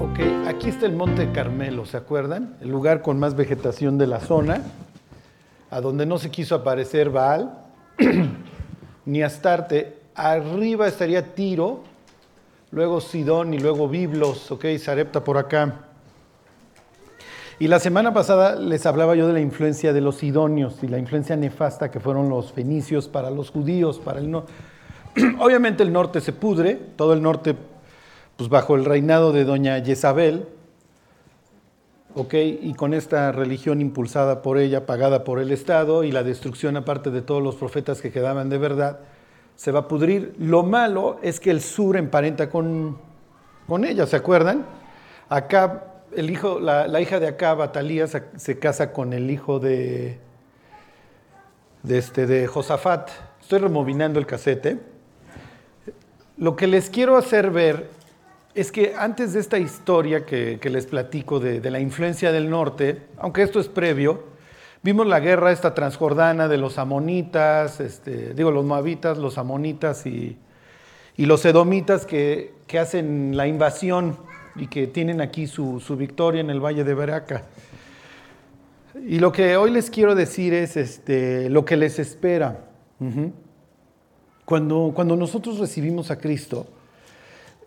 Ok, aquí está el Monte Carmelo, ¿se acuerdan? El lugar con más vegetación de la zona, a donde no se quiso aparecer Baal ni Astarte. Arriba estaría Tiro, luego Sidón y luego Biblos, ok, Sarepta por acá. Y la semana pasada les hablaba yo de la influencia de los sidonios y la influencia nefasta que fueron los fenicios para los judíos, para el norte. Obviamente el norte se pudre, todo el norte pues bajo el reinado de doña Jezabel, ¿ok? Y con esta religión impulsada por ella, pagada por el Estado y la destrucción aparte de todos los profetas que quedaban de verdad, se va a pudrir. Lo malo es que el sur emparenta con, con ella, ¿se acuerdan? Acá el hijo, la, hija de Acab, Atalía, se, casa con el hijo de, este, de Josafat. Estoy removinando el casete. Lo que les quiero hacer ver es que antes de esta historia que, que les platico de, de, la influencia del norte, aunque esto es previo, vimos la guerra esta transjordana de los amonitas, este, digo los moabitas, los amonitas y, y los edomitas que, que hacen la invasión y que tienen aquí su, su, victoria en el Valle de Baraca. Y lo que hoy les quiero decir es este, lo que les espera. Cuando, cuando nosotros recibimos a Cristo,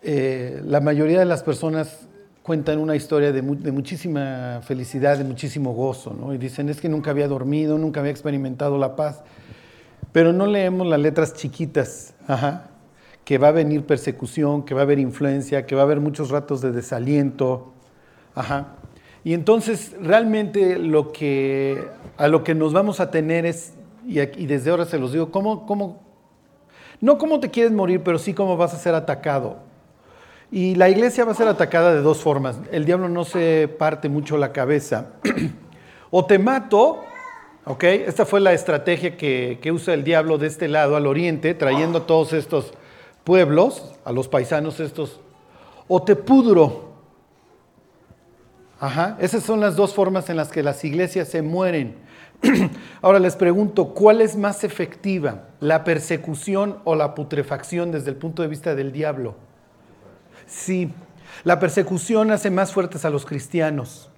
eh, la mayoría de las personas cuentan una historia de, de, muchísima felicidad, de muchísimo gozo, ¿no? Y dicen, es que nunca había dormido, nunca había experimentado la paz. Pero no leemos las letras chiquitas, Ajá que va a venir persecución, que va a haber influencia, que va a haber muchos ratos de desaliento. Ajá. Y entonces realmente lo que, a lo que nos vamos a tener es, y, desde ahora se los digo, ¿cómo, cómo, no cómo te quieres morir, pero sí cómo vas a ser atacado. Y la iglesia va a ser atacada de dos formas. El diablo no se parte mucho la cabeza. o te mato, ¿ok? Esta fue la estrategia que, que usa el diablo de este lado, al oriente, trayendo todos estos pueblos, a los paisanos estos, o te pudro. Ajá, esas son las dos formas en las que las iglesias se mueren. Ahora les pregunto, ¿cuál es más efectiva? ¿La persecución o la putrefacción desde el punto de vista del diablo? Sí, la persecución hace más fuertes a los cristianos.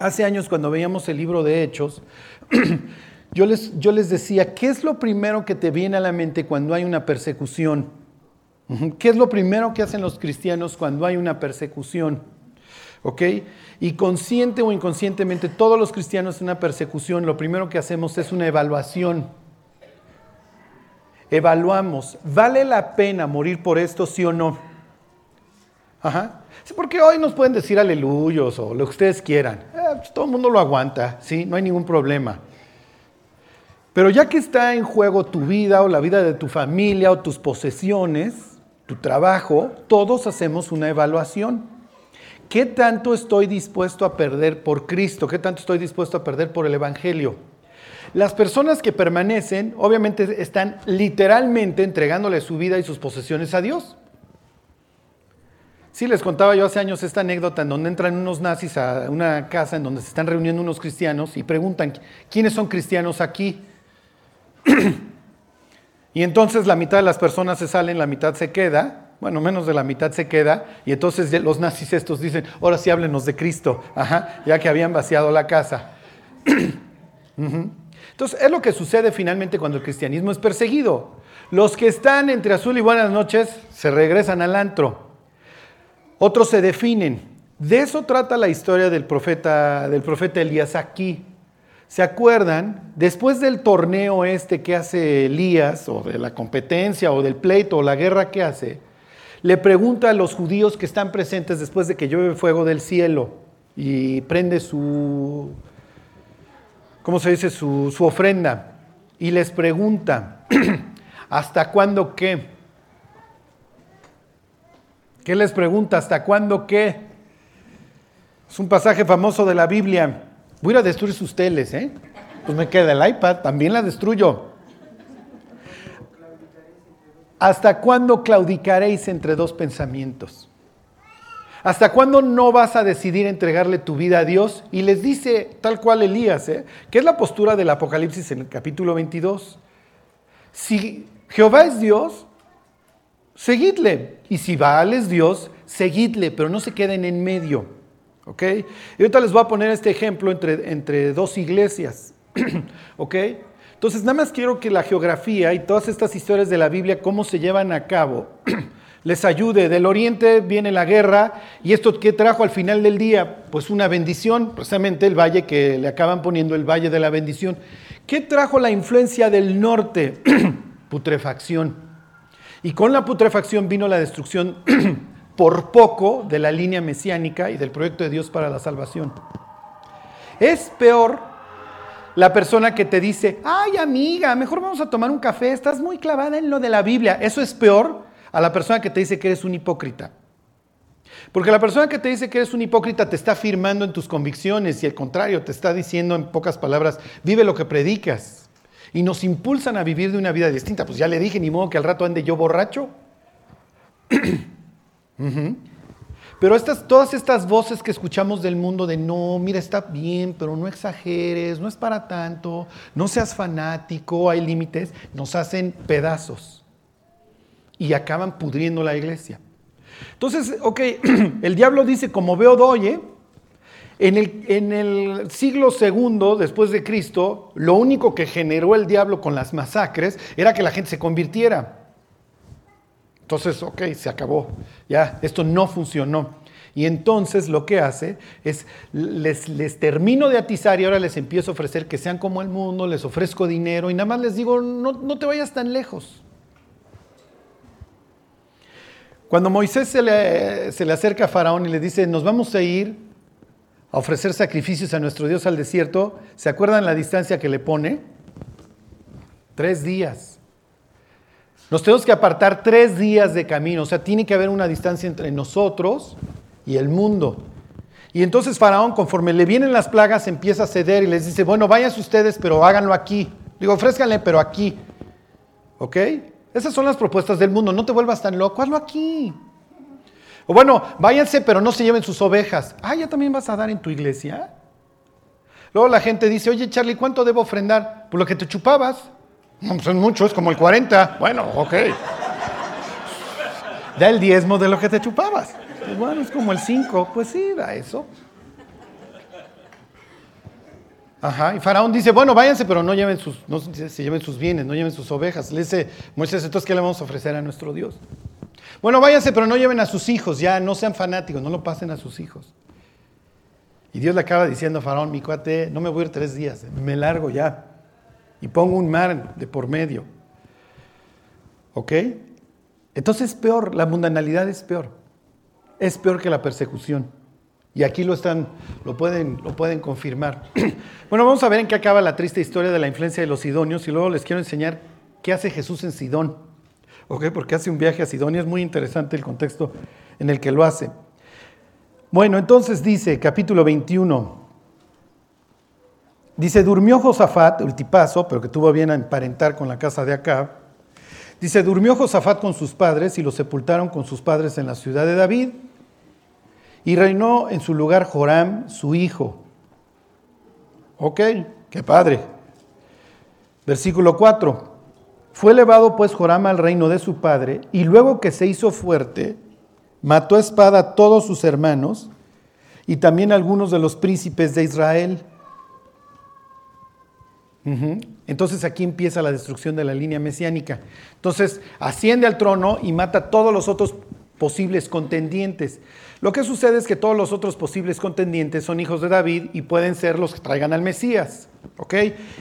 Hace años cuando veíamos el libro de Hechos, yo les, yo les decía, ¿qué es lo primero que te viene a la mente cuando hay una persecución? ¿Qué es lo primero que hacen los cristianos cuando hay una persecución? ¿Ok? Y consciente o inconscientemente, todos los cristianos en una persecución, lo primero que hacemos es una evaluación. Evaluamos, ¿vale la pena morir por esto, sí o no? Ajá. Sí, porque hoy nos pueden decir aleluyos o lo que ustedes quieran. Eh, pues todo el mundo lo aguanta, ¿sí? No hay ningún problema. Pero ya que está en juego tu vida o la vida de tu familia o tus posesiones, tu trabajo, todos hacemos una evaluación. ¿Qué tanto estoy dispuesto a perder por Cristo? ¿Qué tanto estoy dispuesto a perder por el Evangelio? Las personas que permanecen, obviamente, están literalmente entregándole su vida y sus posesiones a Dios. Sí, les contaba yo hace años esta anécdota en donde entran unos nazis a una casa en donde se están reuniendo unos cristianos y preguntan, ¿quiénes son cristianos aquí? Y entonces la mitad de las personas se salen, la mitad se queda, bueno, menos de la mitad se queda, y entonces los nazis estos dicen, ahora sí háblenos de Cristo, Ajá, ya que habían vaciado la casa. Entonces es lo que sucede finalmente cuando el cristianismo es perseguido. Los que están entre azul y buenas noches se regresan al antro. Otros se definen. De eso trata la historia del profeta, del profeta Elías aquí. ¿Se acuerdan? Después del torneo este que hace Elías, o de la competencia, o del pleito, o la guerra que hace, le pregunta a los judíos que están presentes después de que llueve fuego del cielo y prende su, ¿cómo se dice? Su, su ofrenda. Y les pregunta, ¿hasta cuándo qué? ¿Qué les pregunta? ¿Hasta cuándo qué? Es un pasaje famoso de la Biblia. Voy a ir a destruir sus teles, ¿eh? Pues me queda el iPad, también la destruyo. ¿Hasta cuándo claudicaréis entre dos pensamientos? ¿Hasta cuándo no vas a decidir entregarle tu vida a Dios? Y les dice tal cual Elías, ¿eh? que es la postura del Apocalipsis en el capítulo 22. Si Jehová es Dios, seguidle. Y si Baal es Dios, seguidle, pero no se queden en medio. ¿Ok? Y ahorita les voy a poner este ejemplo entre, entre dos iglesias. ¿Ok? Entonces, nada más quiero que la geografía y todas estas historias de la Biblia, cómo se llevan a cabo, les ayude. Del oriente viene la guerra y esto que trajo al final del día, pues una bendición, precisamente el valle que le acaban poniendo el valle de la bendición. ¿Qué trajo la influencia del norte? putrefacción. Y con la putrefacción vino la destrucción por poco de la línea mesiánica y del proyecto de Dios para la salvación. Es peor la persona que te dice, ay amiga, mejor vamos a tomar un café, estás muy clavada en lo de la Biblia. Eso es peor a la persona que te dice que eres un hipócrita. Porque la persona que te dice que eres un hipócrita te está afirmando en tus convicciones y al contrario, te está diciendo en pocas palabras, vive lo que predicas. Y nos impulsan a vivir de una vida distinta. Pues ya le dije, ni modo que al rato ande yo borracho. Pero estas, todas estas voces que escuchamos del mundo de no, mira, está bien, pero no exageres, no es para tanto, no seas fanático, hay límites, nos hacen pedazos y acaban pudriendo la iglesia. Entonces, ok, el diablo dice, como veo doy, en el, en el, siglo segundo después de Cristo, lo único que generó el diablo con las masacres era que la gente se convirtiera. Entonces, ok, se acabó. Ya, esto no funcionó. Y entonces lo que hace es, les, les, termino de atizar y ahora les empiezo a ofrecer que sean como el mundo, les ofrezco dinero y nada más les digo, no, no te vayas tan lejos. Cuando Moisés se le, se le acerca a Faraón y le dice, nos vamos a ir a ofrecer sacrificios a nuestro Dios al desierto, ¿se acuerdan la distancia que le pone? Tres días. Nos tenemos que apartar tres días de camino, o sea, tiene que haber una distancia entre nosotros y el mundo. Y entonces Faraón, conforme le vienen las plagas, empieza a ceder y les dice, bueno, váyanse ustedes, pero háganlo aquí. Digo, ofrézcanle, pero aquí. ¿Ok? Esas son las propuestas del mundo, no te vuelvas tan loco, hazlo aquí. O bueno, váyanse, pero no se lleven sus ovejas. Ah, ya también vas a dar en tu iglesia. Luego la gente dice, oye Charlie, ¿cuánto debo ofrendar? Por lo que te chupabas. No, son muchos, como el 40. Bueno, ok. Da el diezmo de lo que te chupabas. Pues bueno, es como el 5. Pues sí, da eso. Ajá, y Faraón dice, bueno, váyanse, pero no lleven sus, no se lleven sus bienes, no lleven sus ovejas. Le dice Moisés, entonces, ¿qué le vamos a ofrecer a nuestro Dios? Bueno, váyanse, pero no lleven a sus hijos, ya no sean fanáticos, no lo pasen a sus hijos. Y Dios le acaba diciendo a Faraón, mi cuate, no me voy a ir tres días, me largo ya y pongo un mar de por medio. ¿Ok? Entonces es peor, la mundanalidad es peor. Es peor que la persecución. Y aquí lo están, lo pueden, lo pueden confirmar. bueno, vamos a ver en qué acaba la triste historia de la influencia de los sidonios y luego les quiero enseñar qué hace Jesús en Sidón. ¿Ok? Porque hace un viaje a Sidonia, es muy interesante el contexto en el que lo hace. Bueno, entonces dice, capítulo 21, Dice, durmió Josafat, el tipazo, pero que tuvo bien a emparentar con la casa de Acab. Dice, durmió Josafat con sus padres y lo sepultaron con sus padres en la ciudad de David. Y reinó en su lugar Joram, su hijo. Ok, qué padre. Versículo 4. Fue elevado pues Joram al reino de su padre, y luego que se hizo fuerte, mató a espada a todos sus hermanos y también a algunos de los príncipes de Israel entonces aquí empieza la destrucción de la línea mesiánica. Entonces asciende al trono y mata a todos los otros posibles contendientes. Lo que sucede es que todos los otros posibles contendientes son hijos de David y pueden ser los que traigan al Mesías. ¿Ok?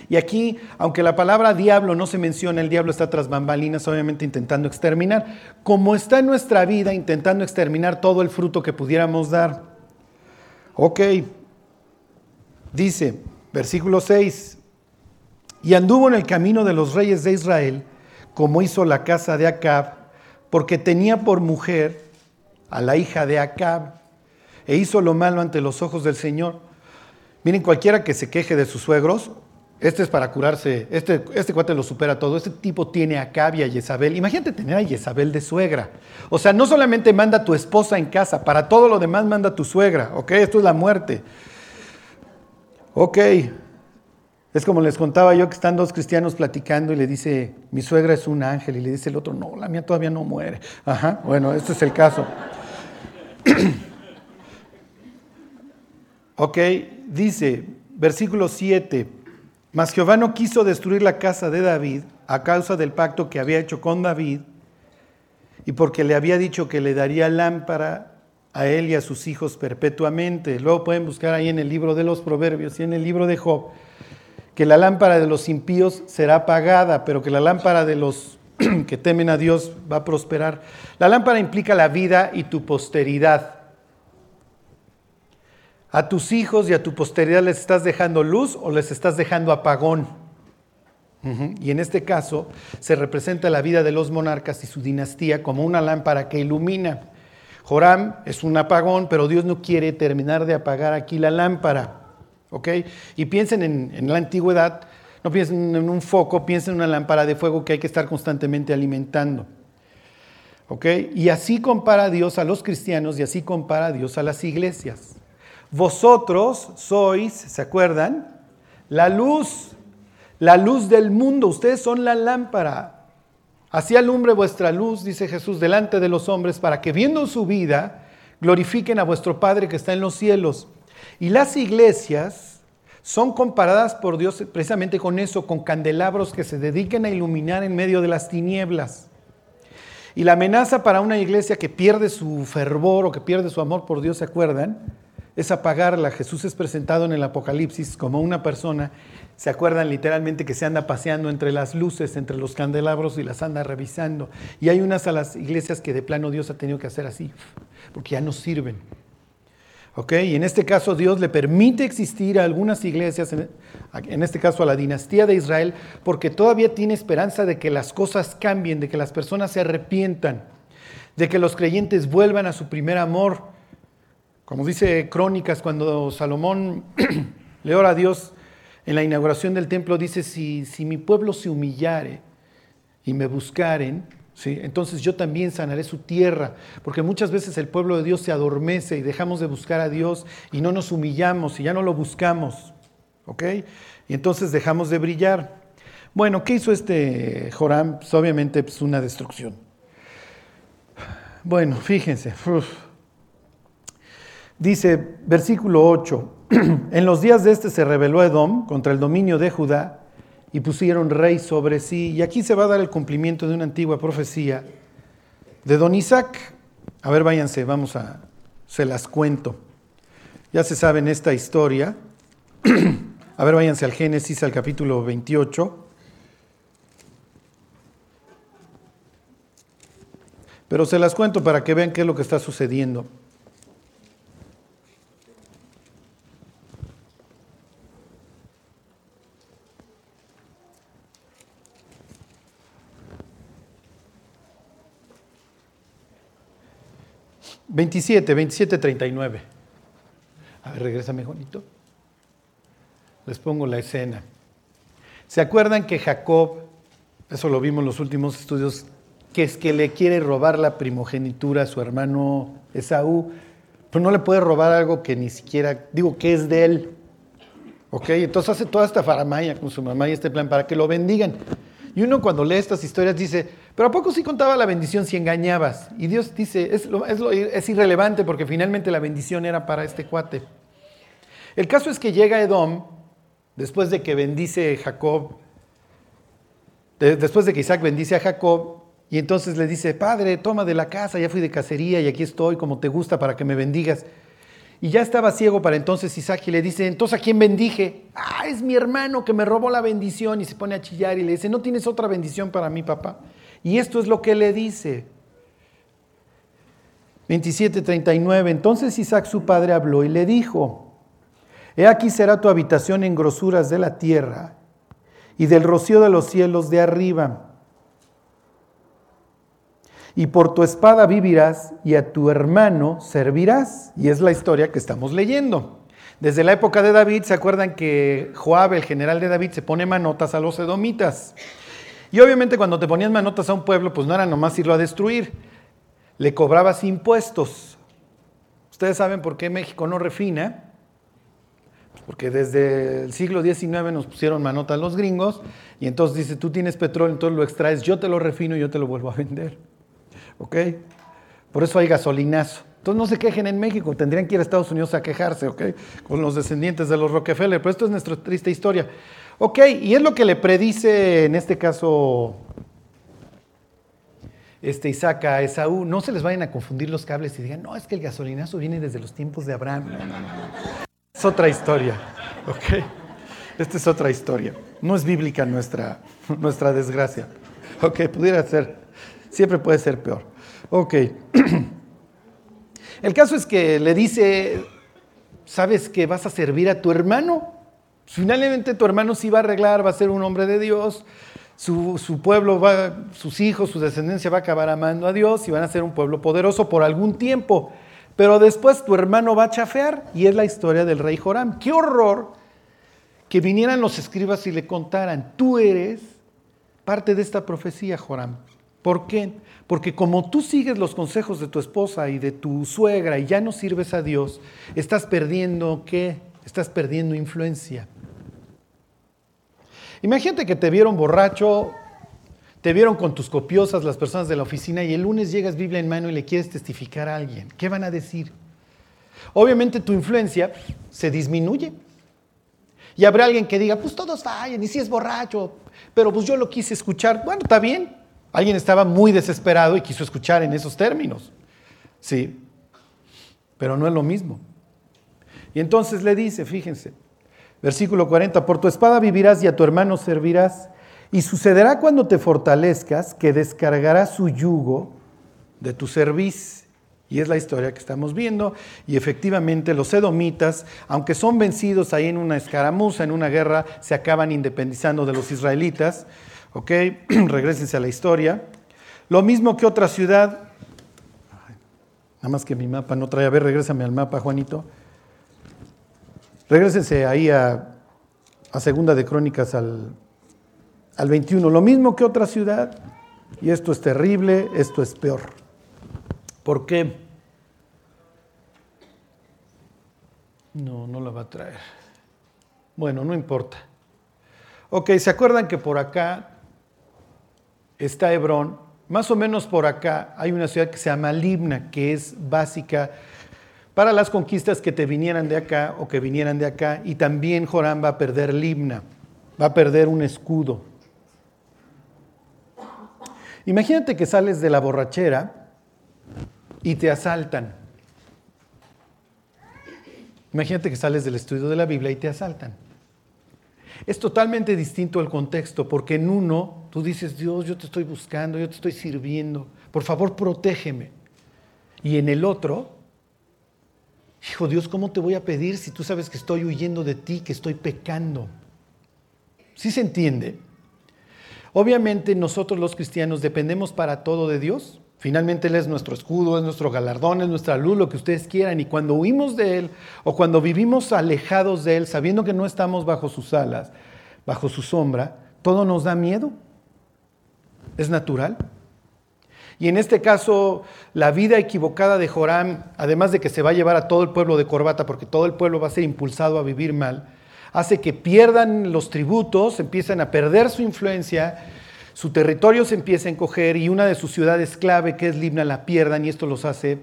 Y aquí, aunque la palabra diablo no se menciona, el diablo está tras bambalinas, obviamente intentando exterminar, como está en nuestra vida intentando exterminar todo el fruto que pudiéramos dar. Ok. Dice, versículo 6, y anduvo en el camino de los reyes de Israel, como hizo la casa de Acab, porque tenía por mujer a la hija de Acab, e hizo lo malo ante los ojos del Señor. Miren, cualquiera que se queje de sus suegros, este es para curarse, este, este cuate lo supera todo, este tipo tiene a Acab y a Jezabel. Imagínate tener a Jezabel de suegra. O sea, no solamente manda tu esposa en casa, para todo lo demás manda tu suegra, ¿ok? Esto es la muerte. Ok, Es como les contaba yo que están dos cristianos platicando y le dice, mi suegra es un ángel, y le dice el otro, no, la mía todavía no muere. Ajá, bueno, este es el caso. ok, dice, versículo 7, mas Jehová no quiso destruir la casa de David a causa del pacto que había hecho con David y porque le había dicho que le daría lámpara a él y a sus hijos perpetuamente. Luego pueden buscar ahí en el libro de los Proverbios y en el libro de Job que la lámpara de los impíos será apagada, pero que la lámpara de los que temen a Dios va a prosperar. La lámpara implica la vida y tu posteridad. A tus hijos y a tu posteridad les estás dejando luz o les estás dejando apagón. Y en este caso se representa la vida de los monarcas y su dinastía como una lámpara que ilumina. Joram es un apagón, pero Dios no quiere terminar de apagar aquí la lámpara. ¿Ok? Y piensen en, la antigüedad, no piensen en un foco, piensen en una lámpara de fuego que hay que estar constantemente alimentando. ¿Ok? Y así compara Dios a los cristianos y así compara Dios a las iglesias. Vosotros sois, ¿se acuerdan? La luz, la luz del mundo. Ustedes son la lámpara. Así alumbre vuestra luz, dice Jesús, delante de los hombres, para que viendo su vida, glorifiquen a vuestro Padre que está en los cielos. Y las iglesias son comparadas por Dios precisamente con eso, con candelabros que se dediquen a iluminar en medio de las tinieblas. Y la amenaza para una iglesia que pierde su fervor o que pierde su amor por Dios, ¿se acuerdan? Es apagarla. Jesús es presentado en el Apocalipsis como una persona, ¿se acuerdan literalmente que se anda paseando entre las luces, entre los candelabros y las anda revisando? Y hay unas a las iglesias que de plano Dios ha tenido que hacer así, porque ya no sirven. Y en este caso Dios le permite existir a algunas iglesias, en este caso a la dinastía de Israel, porque todavía tiene esperanza de que las cosas cambien, de que las personas se arrepientan, de que los creyentes vuelvan a su primer amor. Como dice Crónicas, cuando Salomón le ora a Dios en la inauguración del templo, dice, si, si mi pueblo se humillare y me buscaren, entonces yo también sanaré su tierra, porque muchas veces el pueblo de Dios se adormece y dejamos de buscar a Dios y no nos humillamos y ya no lo buscamos. ¿Ok? Y entonces dejamos de brillar. Bueno, ¿qué hizo este Joram? Pues obviamente pues una destrucción. Bueno, fíjense. Dice versículo 8, en los días de este se rebeló Edom contra el dominio de Judá y pusieron rey sobre sí. Y aquí se va a dar el cumplimiento de una antigua profecía de don Isaac. A ver, váyanse, vamos a, se las cuento. Ya se saben esta historia. a ver, váyanse al Génesis, al capítulo 28. Pero se las cuento para que vean qué es lo que está sucediendo. 27, 27, 39. A ver, regrésame, Juanito. Les pongo la escena. ¿Se acuerdan que Jacob, eso lo vimos en los últimos estudios, que es que le quiere robar la primogenitura a su hermano Esaú, pero no le puede robar algo que ni siquiera, digo, que es de él. ¿Ok? Entonces hace toda esta faramaya con su mamá y este plan para que lo bendigan. Y uno cuando lee estas historias dice, pero ¿a poco sí contaba la bendición si engañabas? Y Dios dice, es, es, irrelevante porque finalmente la bendición era para este cuate. El caso es que llega Edom, después de que bendice Jacob, después de que Isaac bendice a Jacob, y entonces le dice, padre, toma de la casa, ya fui de cacería y aquí estoy como te gusta para que me bendigas. Y ya estaba ciego para entonces Isaac y le dice, entonces ¿a quién bendije? Ah, es mi hermano que me robó la bendición y se pone a chillar y le dice, ¿no tienes otra bendición para mí, papá? Y esto es lo que le dice. 27:39, entonces Isaac su padre habló y le dijo, He aquí será tu habitación en grosuras de la tierra y del rocío de los cielos de arriba y por tu espada vivirás y a tu hermano servirás. Y es la historia que estamos leyendo. Desde la época de David, ¿se acuerdan que Joab, el general de David, se pone manotas a los edomitas? Y obviamente cuando te ponías manotas a un pueblo, pues no era nomás irlo a destruir, le cobrabas impuestos. Ustedes saben por qué México no refina, Porque desde el siglo XIX nos pusieron manota los gringos y entonces dice, tú tienes petróleo, entonces lo extraes, yo te lo refino y yo te lo vuelvo a vender. ¿Ok? Por eso hay gasolinazo. Entonces no se quejen en México, tendrían que ir a Estados Unidos a quejarse, ¿ok? Con los descendientes de los Rockefeller, pero esto es nuestra triste historia. Ok, y es lo que le predice en este caso este Isaac a Esaú. No se les vayan a confundir los cables y digan, no, es que el gasolinazo viene desde los tiempos de Abraham. No, no, no. Es otra historia, ok. Esta es otra historia. No es bíblica nuestra, nuestra desgracia. Ok, pudiera ser, siempre puede ser peor. Ok. El caso es que le dice, ¿sabes que vas a servir a tu hermano? Finalmente tu hermano sí va a arreglar, va a ser un hombre de Dios, su, pueblo va, sus hijos, su descendencia va a acabar amando a Dios y van a ser un pueblo poderoso por algún tiempo. Pero después tu hermano va a chafear y es la historia del rey Joram. Qué horror que vinieran los escribas y le contaran, tú eres parte de esta profecía, Joram. ¿Por qué? Porque como tú sigues los consejos de tu esposa y de tu suegra y ya no sirves a Dios, estás perdiendo qué? Estás perdiendo influencia. Imagínate que te vieron borracho, te vieron con tus copiosas las personas de la oficina y el lunes llegas Biblia en mano y le quieres testificar a alguien. ¿Qué van a decir? Obviamente tu influencia se disminuye. Y habrá alguien que diga, pues todos fallan y si es borracho, pero pues yo lo quise escuchar. Bueno, está bien, Alguien estaba muy desesperado y quiso escuchar en esos términos. Sí, pero no es lo mismo. Y entonces le dice, fíjense, versículo 40, por tu espada vivirás y a tu hermano servirás, y sucederá cuando te fortalezcas que descargarás su yugo de tu servicio. Y es la historia que estamos viendo. Y efectivamente los edomitas, aunque son vencidos ahí en una escaramuza, en una guerra, se acaban independizando de los israelitas. ¿Ok? Regrésense a la historia. Lo mismo que otra ciudad. Nada más que mi mapa no trae. A ver, regrésame al mapa, Juanito. Regrésense ahí a, Segunda de Crónicas al, al 21. Lo mismo que otra ciudad. Y esto es terrible, esto es peor. ¿Por qué? No, no la va a traer. Bueno, no importa. Ok, ¿se acuerdan que por acá está Hebrón, más o menos por acá hay una ciudad que se llama Libna, que es básica para las conquistas que te vinieran de acá o que vinieran de acá, y también Joram va a perder Libna, va a perder un escudo. Imagínate que sales de la borrachera y te asaltan. Imagínate que sales del estudio de la Biblia y te asaltan. Es totalmente distinto el contexto, porque en uno tú dices, Dios, yo te estoy buscando, yo te estoy sirviendo, por favor, protégeme. Y en el otro, hijo Dios, ¿cómo te voy a pedir si tú sabes que estoy huyendo de ti, que estoy pecando? ¿Sí se entiende? Obviamente nosotros los cristianos dependemos para todo de Dios, Finalmente Él es nuestro escudo, es nuestro galardón, es nuestra luz, lo que ustedes quieran. Y cuando huimos de Él o cuando vivimos alejados de Él, sabiendo que no estamos bajo sus alas, bajo su sombra, todo nos da miedo. Es natural. Y en este caso, la vida equivocada de Joram, además de que se va a llevar a todo el pueblo de Corbata, porque todo el pueblo va a ser impulsado a vivir mal, hace que pierdan los tributos, empiezan a perder su influencia su territorio se empieza a encoger y una de sus ciudades clave, que es Libna, la pierdan y esto los hace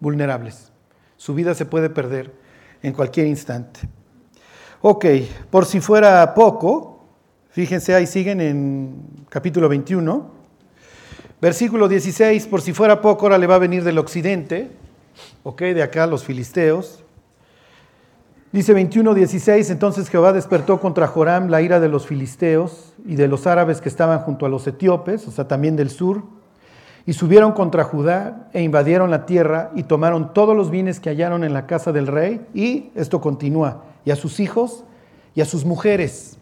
vulnerables. Su vida se puede perder en cualquier instante. Ok, por si fuera poco, fíjense ahí siguen en capítulo 21, versículo 16, por si fuera poco, ahora le va a venir del occidente, ok, de acá los filisteos, Dice 21.16, entonces Jehová despertó contra Joram la ira de los filisteos y de los árabes que estaban junto a los etíopes, o sea, también del sur, y subieron contra Judá e invadieron la tierra y tomaron todos los bienes que hallaron en la casa del rey, y esto continúa, y a sus hijos y a sus mujeres.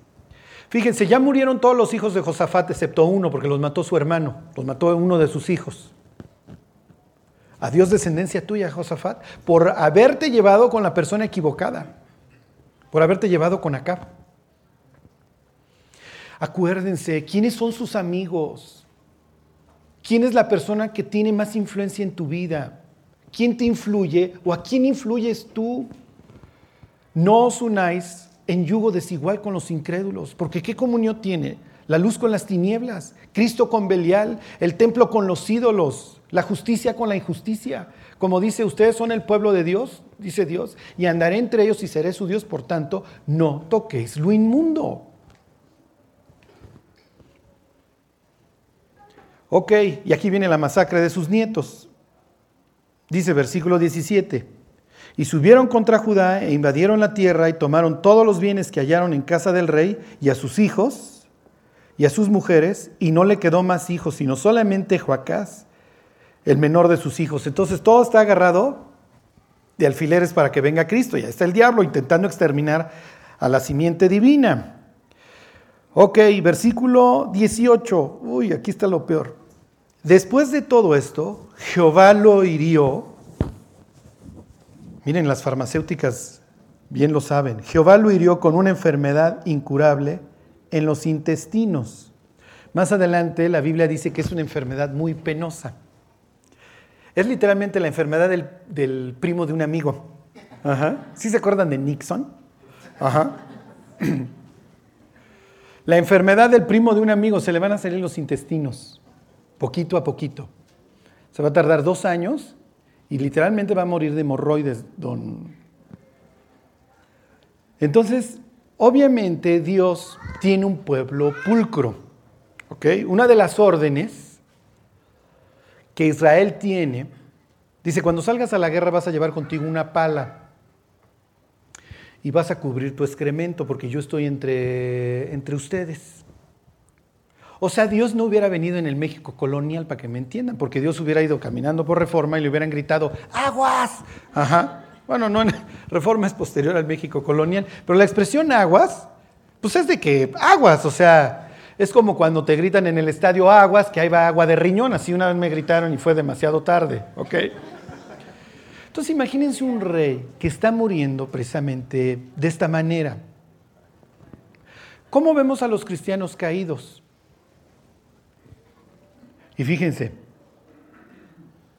Fíjense, ya murieron todos los hijos de Josafat, excepto uno, porque los mató su hermano, los mató uno de sus hijos. Adiós descendencia tuya, Josafat, por haberte llevado con la persona equivocada por haberte llevado con Acab. Acuérdense, ¿quiénes son sus amigos? ¿Quién es la persona que tiene más influencia en tu vida? ¿Quién te influye o a quién influyes tú? no os unáis en yugo desigual con los incrédulos, porque ¿qué comunión tiene? La luz con las tinieblas, Cristo con Belial, el templo con los ídolos, la justicia con la injusticia. Como dice, ustedes son el pueblo de Dios, dice Dios, y andaré entre ellos y seré su Dios, por tanto, no toquéis lo inmundo. Ok, y aquí viene la masacre de sus nietos. Dice versículo 17. Y subieron contra Judá e invadieron la tierra y tomaron todos los bienes que hallaron en casa del rey y a sus hijos y a sus mujeres, y no le quedó más hijos, sino solamente Joacás, el menor de sus hijos. Entonces todo está agarrado de alfileres para que venga Cristo. Ya está el diablo intentando exterminar a la simiente divina. Ok, versículo 18. Uy, aquí está lo peor. Después de todo esto, Jehová lo hirió. Miren, las farmacéuticas bien lo saben. Jehová lo hirió con una enfermedad incurable en los intestinos. Más adelante la Biblia dice que es una enfermedad muy penosa. Es literalmente la enfermedad del, primo de un amigo. Ajá. ¿Sí se acuerdan de Nixon? La enfermedad del primo de un amigo, se le van a salir los intestinos poquito a poquito. Se va a tardar dos años y literalmente va a morir de hemorroides, don. Entonces, obviamente Dios tiene un pueblo pulcro. ¿ok? Una de las órdenes que Israel tiene, dice, cuando salgas a la guerra vas a llevar contigo una pala y vas a cubrir tu excremento porque yo estoy entre, entre ustedes. O sea, Dios no hubiera venido en el México colonial, para que me entiendan, porque Dios hubiera ido caminando por reforma y le hubieran gritado, aguas. Ajá. Bueno, no, reforma es posterior al México colonial, pero la expresión aguas, pues es de que aguas, o sea, es como cuando te gritan en el estadio aguas, que ahí va agua de riñón, así una vez me gritaron y fue demasiado tarde, ¿ok? Entonces imagínense un rey que está muriendo precisamente de esta manera. ¿Cómo vemos a los cristianos caídos? Y fíjense,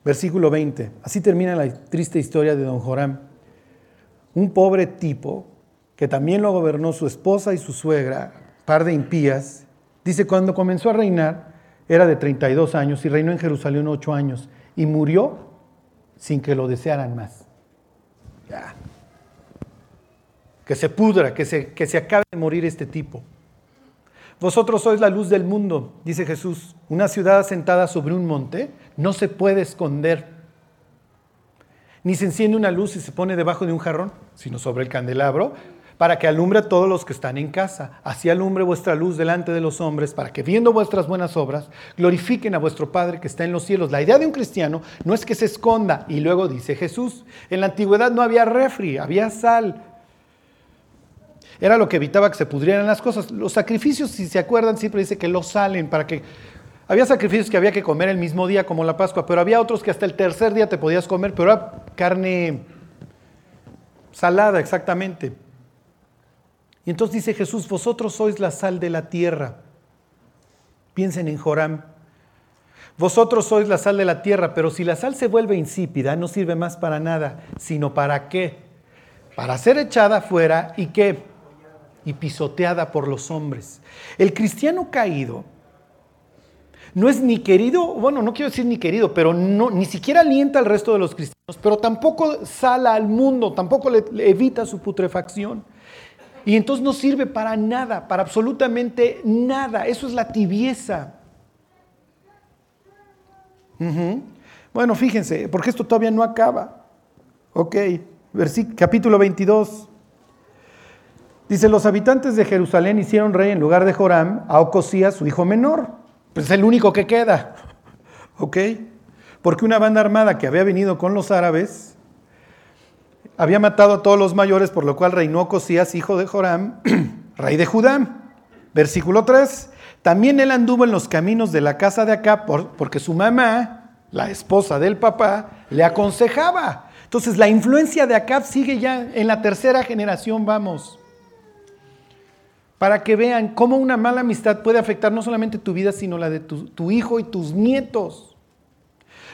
versículo 20, así termina la triste historia de don Joram. Un pobre tipo que también lo gobernó su esposa y su suegra, par de impías, dice, cuando comenzó a reinar era de 32 años y reinó en Jerusalén 8 años y murió sin que lo desearan más. Que se pudra, que se, que se acabe de morir este tipo. Vosotros sois la luz del mundo, dice Jesús. Una ciudad asentada sobre un monte no se puede esconder. Ni se enciende una luz y se pone debajo de un jarrón, sino sobre el candelabro, para que alumbre a todos los que están en casa. Así alumbre vuestra luz delante de los hombres, para que viendo vuestras buenas obras, glorifiquen a vuestro Padre que está en los cielos. La idea de un cristiano no es que se esconda. Y luego dice Jesús, en la antigüedad no había refri, había sal, era lo que evitaba que se pudrieran las cosas. Los sacrificios, si se acuerdan, siempre dice que los salen para que... Había sacrificios que había que comer el mismo día, como la Pascua, pero había otros que hasta el tercer día te podías comer, pero era carne salada exactamente. Y entonces dice Jesús, vosotros sois la sal de la tierra. Piensen en Joram. Vosotros sois la sal de la tierra, pero si la sal se vuelve insípida, no sirve más para nada, sino para qué? Para ser echada fuera y qué? Y pisoteada por los hombres. El cristiano caído no es ni querido, bueno, no quiero decir ni querido, pero no, ni siquiera alienta al resto de los cristianos, pero tampoco sala al mundo, tampoco le, evita su putrefacción. Y entonces no sirve para nada, para absolutamente nada. Eso es la tibieza. Bueno, fíjense, porque esto todavía no acaba. Ok, capítulo 22. Dice, los habitantes de Jerusalén hicieron rey en lugar de Joram a Ocosías, su hijo menor. Pues es el único que queda. ¿Ok? Porque una banda armada que había venido con los árabes había matado a todos los mayores, por lo cual reinó Ocosías, hijo de Joram, rey de Judá. Versículo 3. También él anduvo en los caminos de la casa de acá porque su mamá, la esposa del papá, le aconsejaba. Entonces la influencia de Acab sigue ya en la tercera generación, vamos para que vean cómo una mala amistad puede afectar no solamente tu vida, sino la de tu, hijo y tus nietos.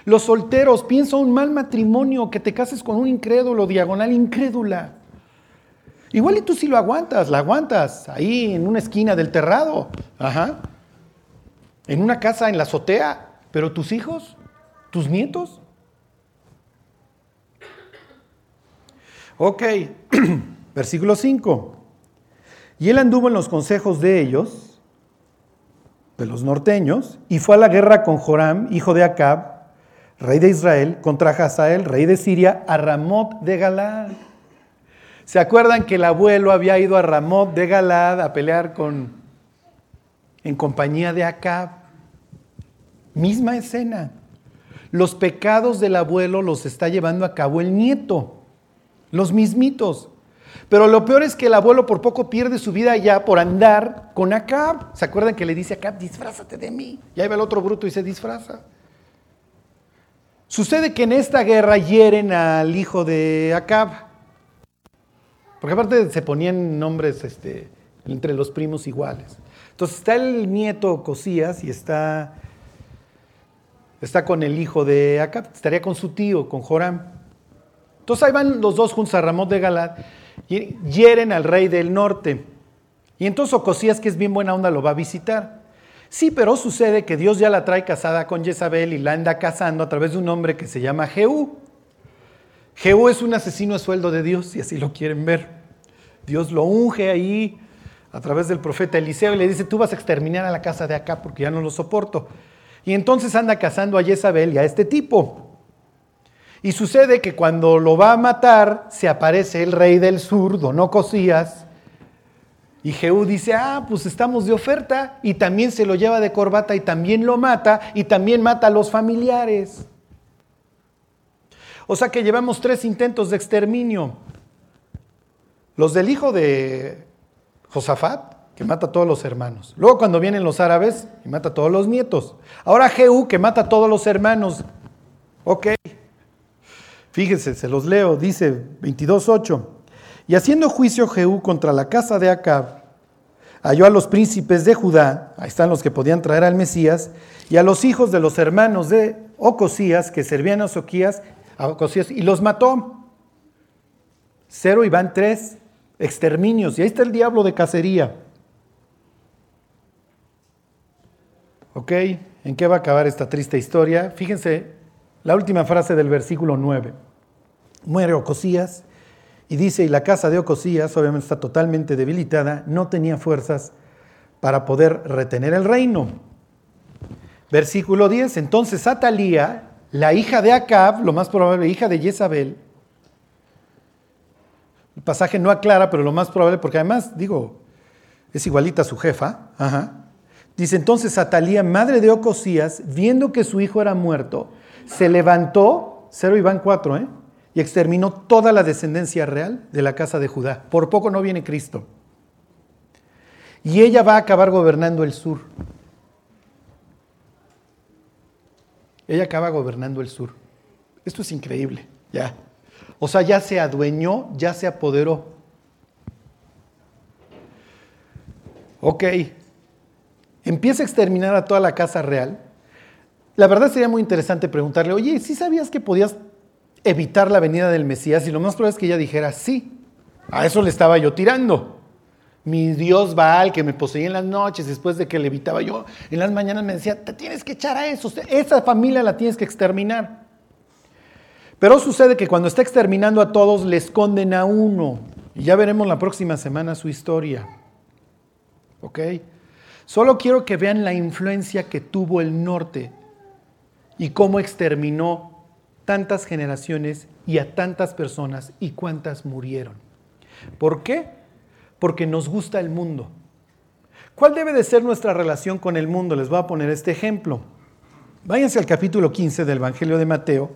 Los solteros, piensa un mal matrimonio, que te cases con un incrédulo, diagonal incrédula. Igual y tú sí lo aguantas, la aguantas ahí en una esquina del terrado, ajá, en una casa en la azotea, pero tus hijos, tus nietos. Ok, versículo 5. Y él anduvo en los consejos de ellos, de los norteños, y fue a la guerra con Joram, hijo de Acab, rey de Israel, contra Hazael, rey de Siria, a Ramot de Galad. ¿Se acuerdan que el abuelo había ido a Ramot de Galad a pelear con en compañía de Acab? Misma escena. Los pecados del abuelo los está llevando a cabo el nieto. Los mismitos. Pero lo peor es que el abuelo por poco pierde su vida ya por andar con Acab. ¿Se acuerdan que le dice Acab, disfrázate de mí? Y ahí va el otro bruto y se disfraza. Sucede que en esta guerra hieren al hijo de Acab. Porque aparte se ponían nombres este, entre los primos iguales. Entonces está el nieto Cosías y está, está con el hijo de Acab, estaría con su tío, con Joram. Entonces ahí van los dos juntos a Ramón de Galad hieren al rey del norte. Y entonces Ocosías, que es bien buena onda, lo va a visitar. Sí, pero sucede que Dios ya la trae casada con Jezabel y la anda casando a través de un hombre que se llama Jehú. Jehú es un asesino a sueldo de Dios, si así lo quieren ver. Dios lo unge ahí a través del profeta Eliseo y le dice, tú vas a exterminar a la casa de acá porque ya no lo soporto. Y entonces anda cazando a Jezabel y a este tipo. Y sucede que cuando lo va a matar, se aparece el rey del sur, Don Ocosías, y Jehú dice, ah, pues estamos de oferta, y también se lo lleva de corbata y también lo mata, y también mata a los familiares. O sea que llevamos tres intentos de exterminio. Los del hijo de Josafat, que mata a todos los hermanos. Luego cuando vienen los árabes, y mata a todos los nietos. Ahora Jehú, que mata a todos los hermanos. Ok. Fíjense, se los leo, dice 22.8. Y haciendo juicio Jehú contra la casa de Acab, halló a los príncipes de Judá, ahí están los que podían traer al Mesías, y a los hijos de los hermanos de Ocosías, que servían a Ocosías, y los mató. Cero y van tres exterminios. Y ahí está el diablo de cacería. ¿Ok? ¿En qué va a acabar esta triste historia? Fíjense la última frase del versículo 9. Muere Ocosías y dice, y la casa de Ocosías, obviamente está totalmente debilitada, no tenía fuerzas para poder retener el reino. Versículo 10, entonces Atalía, la hija de Acab, lo más probable, hija de Jezabel, el pasaje no aclara, pero lo más probable, porque además, digo, es igualita a su jefa, dice entonces Atalía, madre de Ocosías, viendo que su hijo era muerto, se levantó, 0 y van 4, ¿eh? y exterminó toda la descendencia real de la casa de Judá. Por poco no viene Cristo. Y ella va a acabar gobernando el sur. Ella acaba gobernando el sur. Esto es increíble, ya. O sea, ya se adueñó, ya se apoderó. Ok. Empieza a exterminar a toda la casa real. La verdad sería muy interesante preguntarle, oye, ¿sí sabías que podías evitar la venida del Mesías y lo más probable es que ella dijera, sí, a eso le estaba yo tirando. Mi Dios Baal que me poseía en las noches después de que le evitaba yo, en las mañanas me decía, te tienes que echar a eso, esa familia la tienes que exterminar. Pero sucede que cuando está exterminando a todos, le esconden a uno. Y ya veremos la próxima semana su historia. ¿Ok? Solo quiero que vean la influencia que tuvo el norte y cómo exterminó tantas generaciones y a tantas personas y cuántas murieron. ¿Por qué? Porque nos gusta el mundo. ¿Cuál debe de ser nuestra relación con el mundo? Les voy a poner este ejemplo. Váyanse al capítulo 15 del Evangelio de Mateo.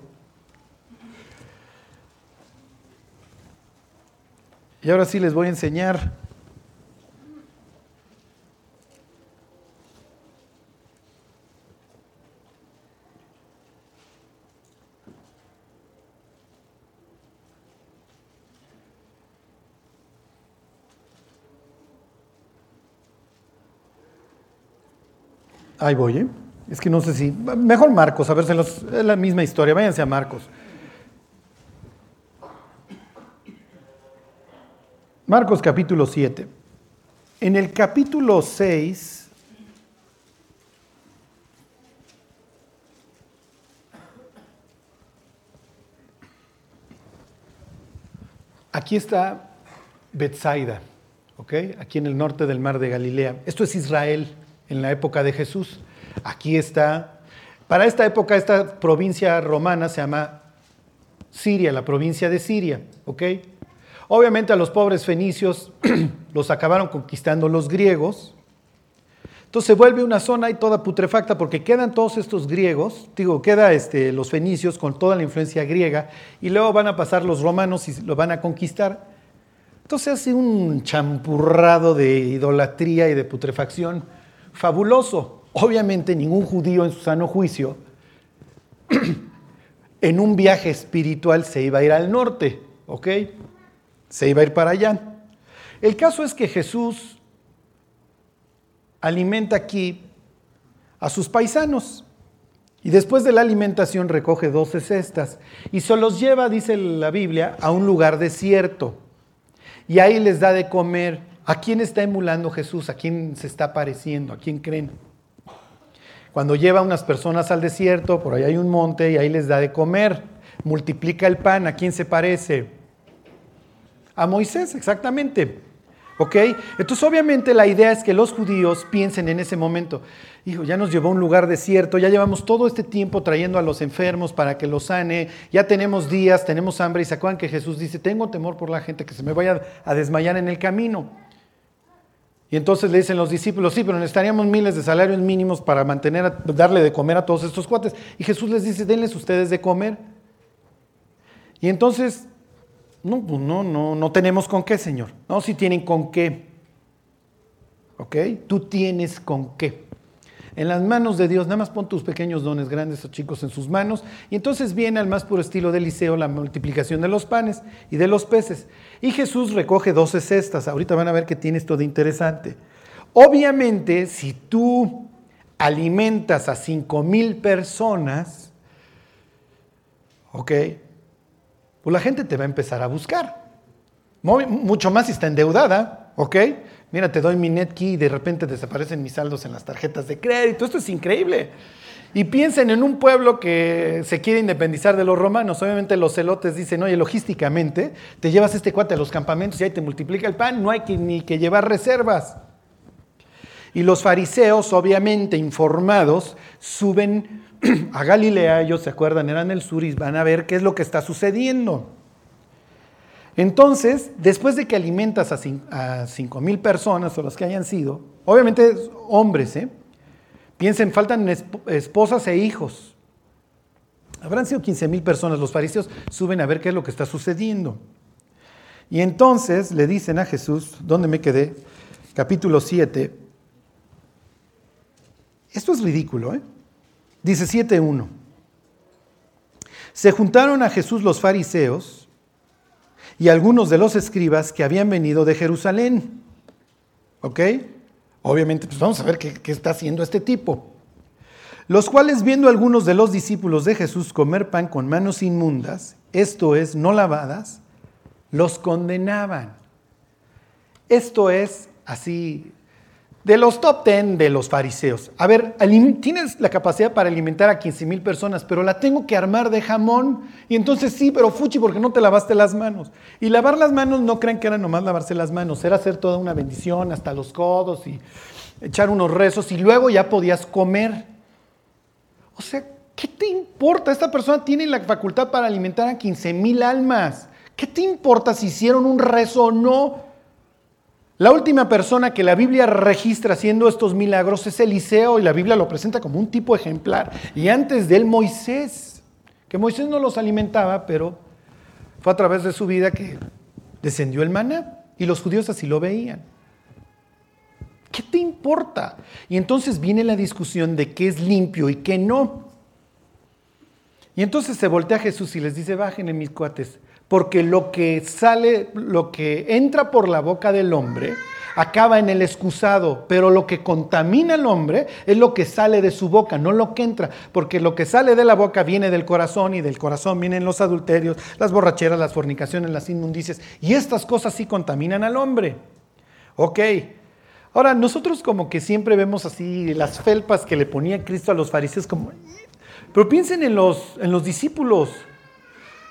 Y ahora sí les voy a enseñar Ahí voy, ¿eh? Es que no sé si. Mejor Marcos, a ver, es la misma historia. Váyanse a Marcos. Marcos capítulo 7. En el capítulo 6, aquí está Bethsaida, ¿ok? Aquí en el norte del mar de Galilea. Esto es Israel en la época de Jesús. Aquí está, para esta época esta provincia romana se llama Siria, la provincia de Siria, ¿ok? Obviamente a los pobres fenicios los acabaron conquistando los griegos. Entonces vuelve una zona y toda putrefacta porque quedan todos estos griegos, digo, queda este, los fenicios con toda la influencia griega y luego van a pasar los romanos y lo van a conquistar. Entonces hace un champurrado de idolatría y de putrefacción fabuloso. Obviamente ningún judío en su sano juicio en un viaje espiritual se iba a ir al norte, ¿ok? se iba a ir para allá. El caso es que Jesús alimenta aquí a sus paisanos y después de la alimentación recoge doce cestas y se los lleva, dice la Biblia, a un lugar desierto y ahí les da de comer. ¿A quién está emulando Jesús? ¿A quién se está pareciendo? ¿A quién creen? Cuando lleva a unas personas al desierto, por ahí hay un monte y ahí les da de comer. Multiplica el pan. ¿A quién se parece? A Moisés, exactamente. ¿Ok? Entonces obviamente la idea es que los judíos piensen en ese momento, hijo, ya nos llevó a un lugar desierto, ya llevamos todo este tiempo trayendo a los enfermos para que los sane, ya tenemos días, tenemos hambre y se acuerdan que Jesús dice, tengo temor por la gente que se me vaya a desmayar en el camino. Y entonces le dicen los discípulos, sí, pero necesitaríamos miles de salarios mínimos para mantener, darle de comer a todos estos cuates. Y Jesús les dice, denles ustedes de comer. Y entonces no, pues no, no, no tenemos con qué, Señor. No, si tienen con qué. ¿Ok? Tú tienes con qué. En las manos de Dios, nada más pon tus pequeños dones grandes o chicos en sus manos. Y entonces viene al más puro estilo de Eliseo la multiplicación de los panes y de los peces. Y Jesús recoge doce cestas. Ahorita van a ver que tiene esto de interesante. Obviamente, si tú alimentas a cinco mil personas, ¿ok? pues la gente te va a empezar a buscar. Mucho más si está endeudada, ¿ok? Mira, te doy mi netkey y de repente desaparecen mis saldos en las tarjetas de crédito. Esto es increíble. Y piensen en un pueblo que se quiere independizar de los romanos. Obviamente los celotes dicen, oye, logísticamente, te llevas este cuate a los campamentos y ahí te multiplica el pan, no hay ni que llevar reservas. Y los fariseos, obviamente informados, suben a Galilea, ellos se acuerdan, eran el sur y van a ver qué es lo que está sucediendo. Entonces, después de que alimentas a cinco mil personas o las que hayan sido, obviamente hombres, ¿eh? piensen, faltan esposas e hijos. Habrán sido 15 mil personas, los fariseos suben a ver qué es lo que está sucediendo. Y entonces le dicen a Jesús, ¿dónde me quedé? Capítulo 7. Esto es ridículo, ¿eh? Dice 7.1. Se juntaron a Jesús los fariseos y algunos de los escribas que habían venido de Jerusalén. ¿Ok? Obviamente, pues vamos a ver qué, qué está haciendo este tipo. Los cuales viendo a algunos de los discípulos de Jesús comer pan con manos inmundas, esto es, no lavadas, los condenaban. Esto es así de los top 10 de los fariseos. A ver, tienes la capacidad para alimentar a 15 mil personas, pero la tengo que armar de jamón. Y entonces sí, pero fuchi, porque no te lavaste las manos. Y lavar las manos no crean que era nomás lavarse las manos, era hacer toda una bendición hasta los codos y echar unos rezos y luego ya podías comer. O sea, ¿qué te importa? Esta persona tiene la facultad para alimentar a 15 mil almas. ¿Qué te importa si hicieron un rezo o no? La última persona que la Biblia registra haciendo estos milagros es Eliseo y la Biblia lo presenta como un tipo ejemplar. Y antes de él Moisés, que Moisés no los alimentaba, pero fue a través de su vida que descendió el maná y los judíos así lo veían. ¿Qué te importa? Y entonces viene la discusión de qué es limpio y qué no. Y entonces se voltea a Jesús y les dice, bajen en mis cuates, porque lo que sale, lo que entra por la boca del hombre, acaba en el excusado, pero lo que contamina al hombre es lo que sale de su boca, no lo que entra, porque lo que sale de la boca viene del corazón y del corazón vienen los adulterios, las borracheras, las fornicaciones, las inmundicias, y estas cosas sí contaminan al hombre. Ok. Ahora, nosotros como que siempre vemos así las felpas que le ponía Cristo a los fariseos como... Pero piensen en los, en los discípulos.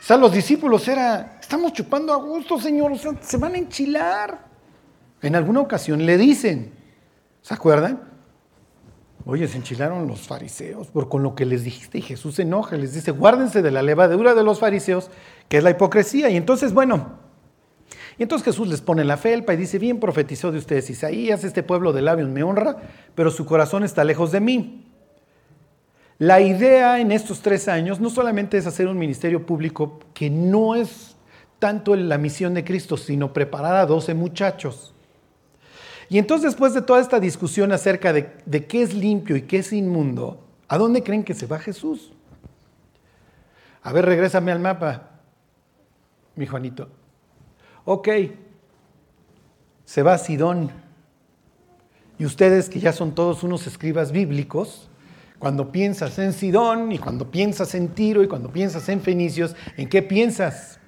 O sea, los discípulos era, estamos chupando a gusto, Señor, se van a enchilar. En alguna ocasión le dicen, ¿se acuerdan? Oye, se enchilaron los fariseos por con lo que les dijiste y Jesús se enoja, les dice, guárdense de la levadura de los fariseos, que es la hipocresía. Y entonces, bueno, y entonces Jesús les pone la felpa y dice, bien profetizó de ustedes Isaías, este pueblo de labios me honra, pero su corazón está lejos de mí. La idea en estos tres años no solamente es hacer un ministerio público que no es tanto la misión de Cristo, sino preparar a 12 muchachos. Y entonces después de toda esta discusión acerca de, qué es limpio y qué es inmundo, ¿a dónde creen que se va Jesús? A ver, regrésame al mapa, mi Juanito. Ok, se va a Sidón. Y ustedes que ya son todos unos escribas bíblicos, cuando piensas en Sidón y cuando piensas en Tiro y cuando piensas en Fenicios, ¿en qué piensas?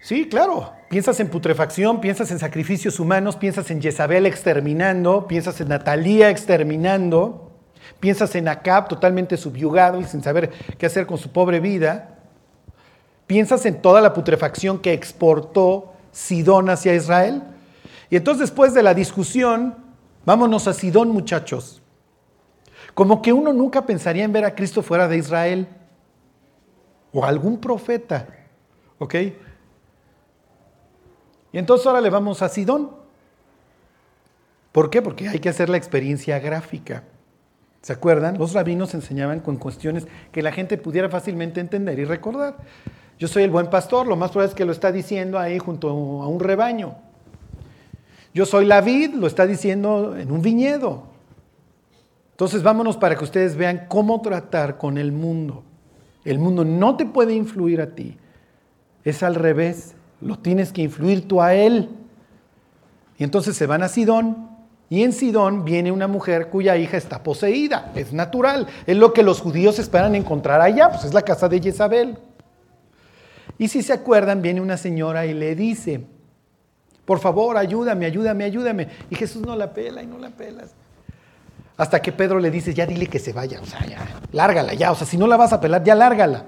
Sí, claro, piensas en putrefacción, piensas en sacrificios humanos, piensas en Jezabel exterminando, piensas en Natalía exterminando, piensas en Acab totalmente subyugado y sin saber qué hacer con su pobre vida, piensas en toda la putrefacción que exportó Sidón hacia Israel. Y entonces después de la discusión, vámonos a Sidón muchachos. Como que uno nunca pensaría en ver a Cristo fuera de Israel o algún profeta. ¿Ok? Y entonces ahora le vamos a Sidón. ¿Por qué? Porque hay que hacer la experiencia gráfica. ¿Se acuerdan? Los rabinos enseñaban con cuestiones que la gente pudiera fácilmente entender y recordar. Yo soy el buen pastor, lo más probable es que lo está diciendo ahí junto a un rebaño. Yo soy la vid, lo está diciendo en un viñedo. Entonces vámonos para que ustedes vean cómo tratar con el mundo. El mundo no te puede influir a ti. Es al revés. Lo tienes que influir tú a él. Y entonces se van a Sidón. Y en Sidón viene una mujer cuya hija está poseída. Es natural. Es lo que los judíos esperan encontrar allá. Pues es la casa de Jezabel. Y si se acuerdan, viene una señora y le dice, por favor, ayúdame, ayúdame, ayúdame. Y Jesús no la pela y no la pelas. Hasta que Pedro le dice, ya dile que se vaya, o sea, ya, lárgala, ya, o sea, si no la vas a pelar, ya lárgala.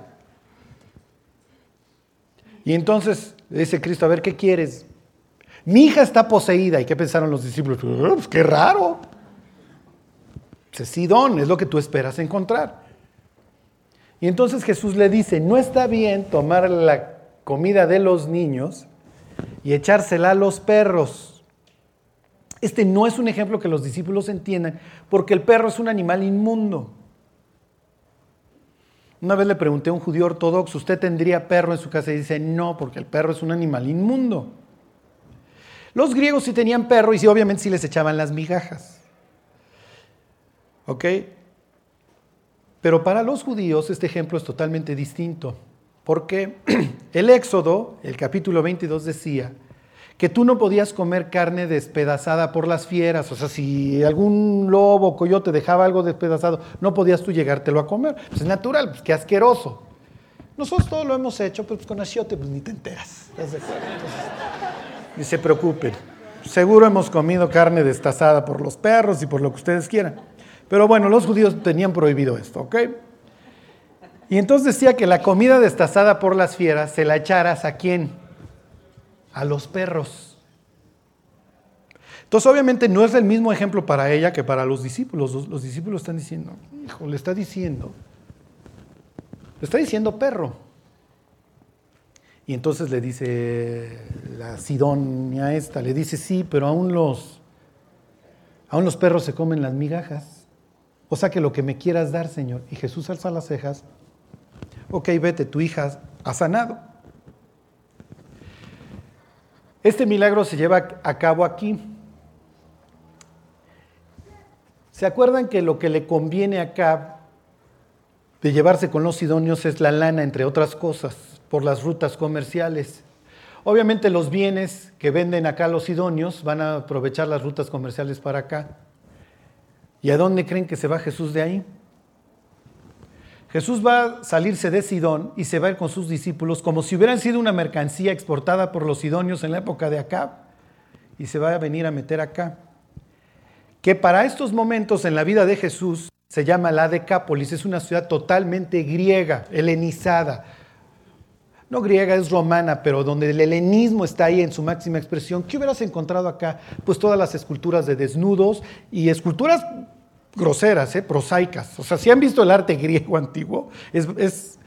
Y entonces dice Cristo, a ver, ¿qué quieres? Mi hija está poseída. ¿Y qué pensaron los discípulos? Oh, pues qué raro. Es Sidón, es lo que tú esperas encontrar. Y entonces Jesús le dice, no está bien tomar la comida de los niños y echársela a los perros. Este no es un ejemplo que los discípulos entiendan, porque el perro es un animal inmundo. Una vez le pregunté a un judío ortodoxo, ¿usted tendría perro en su casa? Y dice, no, porque el perro es un animal inmundo. Los griegos sí tenían perro y sí, obviamente sí les echaban las migajas. ¿Ok? Pero para los judíos este ejemplo es totalmente distinto, porque el Éxodo, el capítulo 22 decía, que tú no podías comer carne despedazada por las fieras, o sea, si algún lobo o coyote dejaba algo despedazado, no podías tú llegártelo a comer. Pues es natural, pues qué asqueroso. Nosotros todo lo hemos hecho, pues con achiote pues ni te enteras. Entonces, ni se preocupen. Seguro hemos comido carne destazada por los perros y por lo que ustedes quieran. Pero bueno, los judíos tenían prohibido esto, ¿ok? Y entonces decía que la comida destazada por las fieras se la echaras a quién? A los perros. Entonces, obviamente no es el mismo ejemplo para ella que para los discípulos. Los, discípulos están diciendo, hijo, le está diciendo, le está diciendo perro. Y entonces le dice la Sidonia esta, le dice, sí, pero aún los, aún los perros se comen las migajas. O sea que lo que me quieras dar, Señor. Y Jesús alza las cejas. Ok, vete, tu hija ha sanado. Este milagro se lleva a cabo aquí. ¿Se acuerdan que lo que le conviene acá de llevarse con los sidonios es la lana, entre otras cosas, por las rutas comerciales? Obviamente los bienes que venden acá los sidonios van a aprovechar las rutas comerciales para acá. ¿Y a dónde creen que se va Jesús de ahí? Jesús va a salirse de Sidón y se va a ir con sus discípulos como si hubieran sido una mercancía exportada por los sidonios en la época de acá y se va a venir a meter acá. Que para estos momentos en la vida de Jesús se llama la Decápolis, es una ciudad totalmente griega, helenizada. No griega, es romana, pero donde el helenismo está ahí en su máxima expresión. ¿Qué hubieras encontrado acá? Pues todas las esculturas de desnudos y esculturas groseras, ¿eh? prosaicas. O sea, si han visto el arte griego antiguo, es,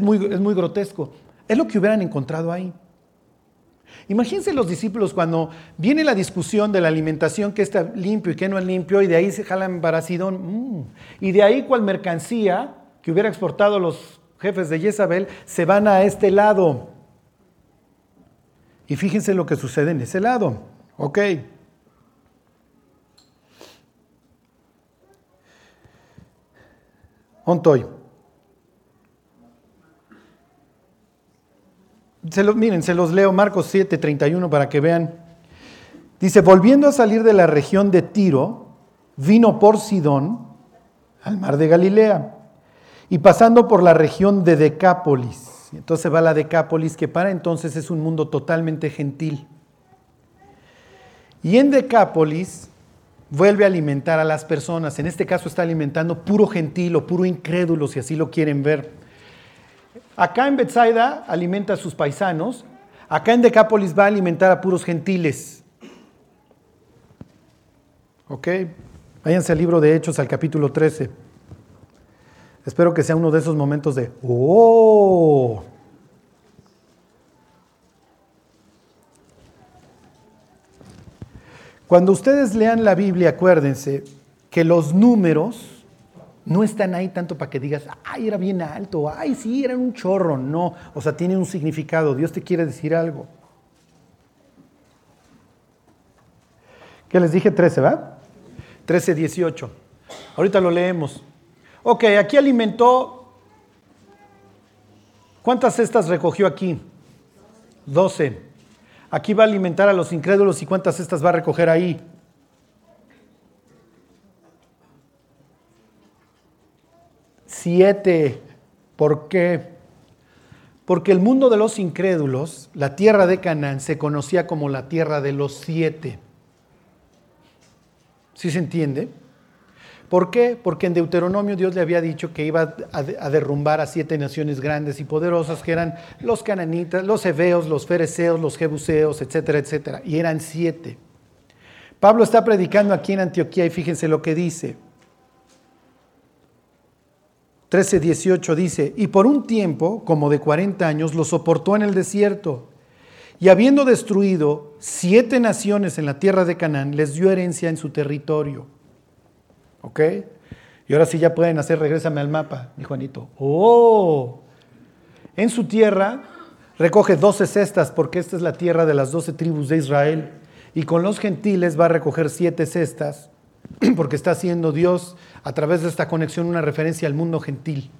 muy, es muy grotesco. Es lo que hubieran encontrado ahí. Imagínense los discípulos cuando viene la discusión de la alimentación, que está limpio y que no es limpio, y de ahí se jalan baracidón. Mm. Y de ahí cual mercancía que hubiera exportado los jefes de Jezabel, se van a este lado. Y fíjense lo que sucede en ese lado. Ok. Ontoy. Se miren, se los leo Marcos 7, 31 para que vean. Dice, volviendo a salir de la región de Tiro, vino por Sidón al mar de Galilea y pasando por la región de Decápolis. Entonces va la Decápolis, que para entonces es un mundo totalmente gentil. Y en Decápolis vuelve a alimentar a las personas. En este caso está alimentando puro gentil o puro incrédulo, si así lo quieren ver. Acá en Bethsaida alimenta a sus paisanos. Acá en Decápolis va a alimentar a puros gentiles. ¿Ok? Váyanse al libro de Hechos, al capítulo 13. Espero que sea uno de esos momentos de ¡Oh! Cuando ustedes lean la Biblia, acuérdense que los números no están ahí tanto para que digas, ay, era bien alto, ay, sí, era un chorro. No, o sea, tiene un significado. Dios te quiere decir algo. ¿Qué les dije? 13, ¿va? 13, 18. Ahorita lo leemos. Ok, aquí alimentó. ¿Cuántas cestas recogió aquí? 12. Aquí va a alimentar a los incrédulos y cuántas cestas va a recoger ahí. Siete. ¿Por qué? Porque el mundo de los incrédulos, la tierra de Canaán, se conocía como la tierra de los siete. ¿Sí se entiende? ¿Por qué? Porque en Deuteronomio Dios le había dicho que iba a, derrumbar a siete naciones grandes y poderosas, que eran los cananitas, los heveos, los fereceos, los jebuseos, etcétera, etcétera. Y eran siete. Pablo está predicando aquí en Antioquía y fíjense lo que dice. 13:18 dice, y por un tiempo, como de 40 años, lo soportó en el desierto. Y habiendo destruido siete naciones en la tierra de Canaán, les dio herencia en su territorio. ¿Ok? Y ahora sí ya pueden hacer, regrésame al mapa, mi Juanito. ¡Oh! En su tierra recoge doce cestas, porque esta es la tierra de las doce tribus de Israel. Y con los gentiles va a recoger siete cestas, porque está haciendo Dios a través de esta conexión una referencia al mundo gentil.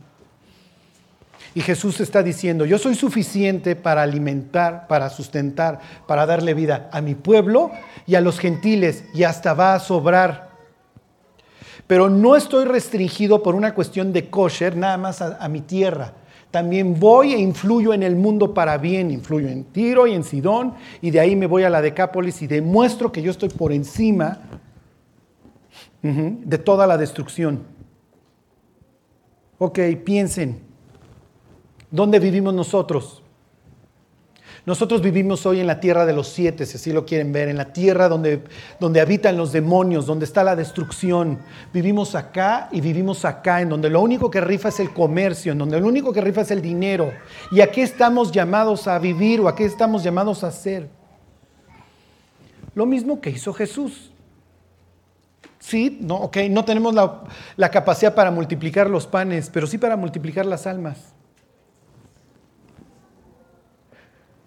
Y Jesús está diciendo, yo soy suficiente para alimentar, para sustentar, para darle vida a mi pueblo y a los gentiles, y hasta va a sobrar. Pero no estoy restringido por una cuestión de kosher nada más a, mi tierra. También voy e influyo en el mundo para bien, influyo en Tiro y en Sidón, y de ahí me voy a la Decápolis y demuestro que yo estoy por encima de toda la destrucción. Ok, piensen, ¿dónde vivimos nosotros? Nosotros vivimos hoy en la tierra de los siete, si así lo quieren ver, en la tierra donde, donde habitan los demonios, donde está la destrucción. Vivimos acá y vivimos acá, en donde lo único que rifa es el comercio, en donde lo único que rifa es el dinero. ¿Y a qué estamos llamados a vivir o a qué estamos llamados a hacer? Lo mismo que hizo Jesús. Sí, no, ok, no tenemos la, la capacidad para multiplicar los panes, pero sí para multiplicar las almas.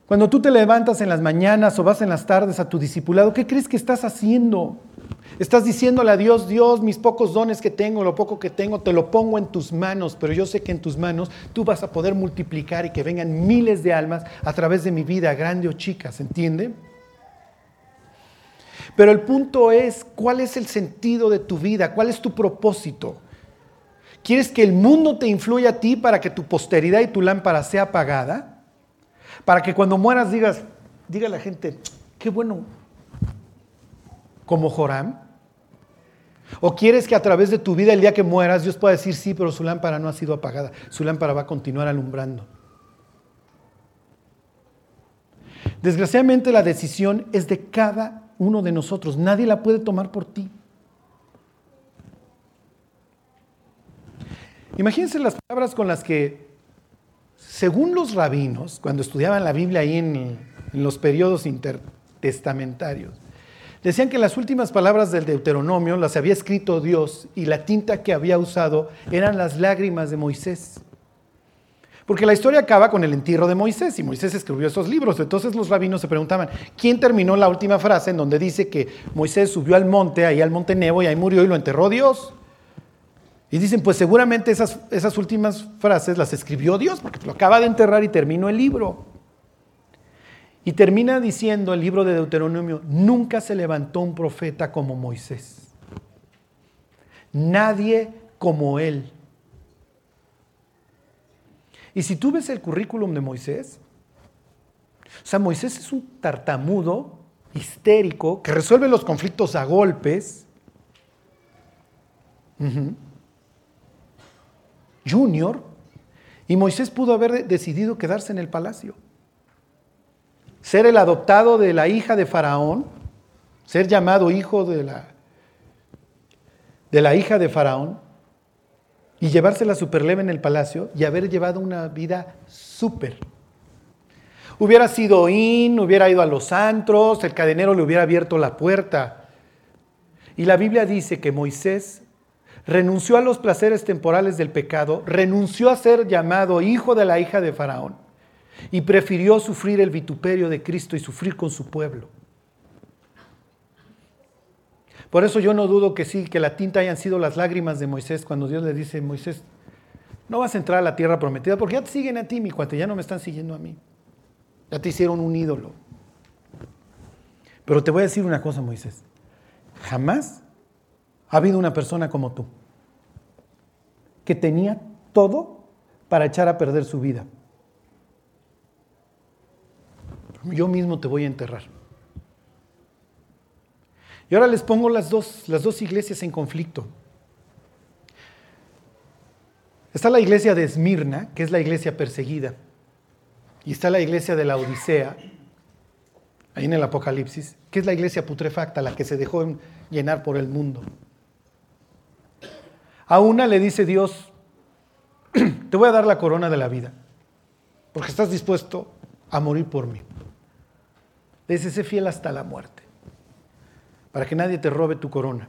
Cuando tú te levantas en las mañanas o vas en las tardes a tu discipulado, ¿qué crees que estás haciendo? Estás diciéndole a Dios, Dios, mis pocos dones que tengo, lo poco que tengo, te lo pongo en tus manos, pero yo sé que en tus manos tú vas a poder multiplicar y que vengan miles de almas a través de mi vida, grande o chica, ¿se entiende? Pero el punto es, ¿cuál es el sentido de tu vida? ¿Cuál es tu propósito? ¿Quieres que el mundo te influya a ti para que tu posteridad y tu lámpara sea apagada? Para que cuando mueras digas, diga la gente, qué bueno, como Joram. ¿O quieres que a través de tu vida el día que mueras Dios pueda decir sí, pero su lámpara no ha sido apagada, su lámpara va a continuar alumbrando? Desgraciadamente la decisión es de cada uno de nosotros, nadie la puede tomar por ti. Imagínense las palabras con las que, según los rabinos, cuando estudiaban la Biblia ahí en, los periodos intertestamentarios, Decían que las últimas palabras del Deuteronomio las había escrito Dios y la tinta que había usado eran las lágrimas de Moisés. Porque la historia acaba con el entierro de Moisés y Moisés escribió esos libros. Entonces los rabinos se preguntaban, ¿quién terminó la última frase en donde dice que Moisés subió al monte, ahí al monte Nebo y ahí murió y lo enterró Dios? Y dicen, pues seguramente esas, esas últimas frases las escribió Dios porque lo acaba de enterrar y terminó el libro. Y termina diciendo el libro de Deuteronomio, nunca se levantó un profeta como Moisés. Nadie como él. Y si tú ves el currículum de Moisés, o sea, Moisés es un tartamudo, histérico, que resuelve los conflictos a golpes. Junior. Y Moisés pudo haber decidido quedarse en el palacio ser el adoptado de la hija de Faraón, ser llamado hijo de la, de la hija de Faraón, y llevársela super leve en el palacio y haber llevado una vida súper. Hubiera sido in, hubiera ido a los antros, el cadenero le hubiera abierto la puerta. Y la Biblia dice que Moisés renunció a los placeres temporales del pecado, renunció a ser llamado hijo de la hija de Faraón y prefirió sufrir el vituperio de Cristo y sufrir con su pueblo. Por eso yo no dudo que sí, que la tinta hayan sido las lágrimas de Moisés cuando Dios le dice, Moisés, no vas a entrar a la tierra prometida porque ya te siguen a ti, mi cuate, ya no me están siguiendo a mí. Ya te hicieron un ídolo. Pero te voy a decir una cosa, Moisés. Jamás ha habido una persona como tú que tenía todo para echar a perder su vida yo mismo te voy a enterrar. Y ahora les pongo las dos, las dos iglesias en conflicto. Está la iglesia de Esmirna, que es la iglesia perseguida, y está la iglesia de la Odisea, ahí en el Apocalipsis, que es la iglesia putrefacta, la que se dejó llenar por el mundo. A una le dice Dios, te voy a dar la corona de la vida, porque estás dispuesto a morir por mí. Le dice, sé fiel hasta la muerte, para que nadie te robe tu corona.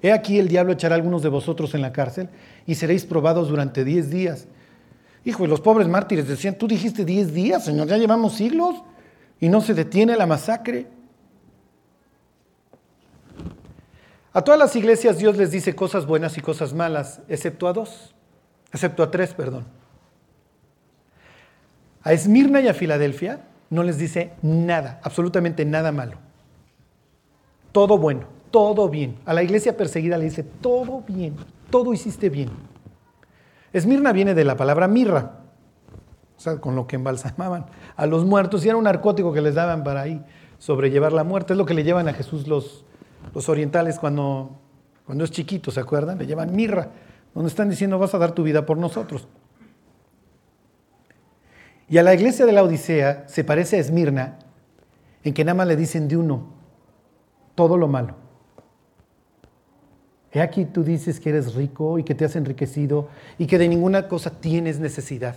He aquí el diablo echará a algunos de vosotros en la cárcel y seréis probados durante diez días. Hijo, y los pobres mártires decían, tú dijiste diez días, Señor, ya llevamos siglos y no se detiene la masacre. A todas las iglesias Dios les dice cosas buenas y cosas malas, excepto a dos, excepto a tres, perdón. A Esmirna y a Filadelfia no les dice nada, absolutamente nada malo. Todo bueno, todo bien. A la iglesia perseguida le dice, todo bien, todo hiciste bien. Esmirna viene de la palabra mirra, o sea, con lo que embalsamaban a los muertos y era un narcótico que les daban para ahí sobrellevar la muerte. Es lo que le llevan a Jesús los, los orientales cuando, cuando es chiquito, ¿se acuerdan? Le llevan mirra, donde están diciendo vas a dar tu vida por nosotros. Y a la iglesia de la Odisea se parece a Esmirna en que nada más le dicen de uno todo lo malo. He aquí tú dices que eres rico y que te has enriquecido y que de ninguna cosa tienes necesidad.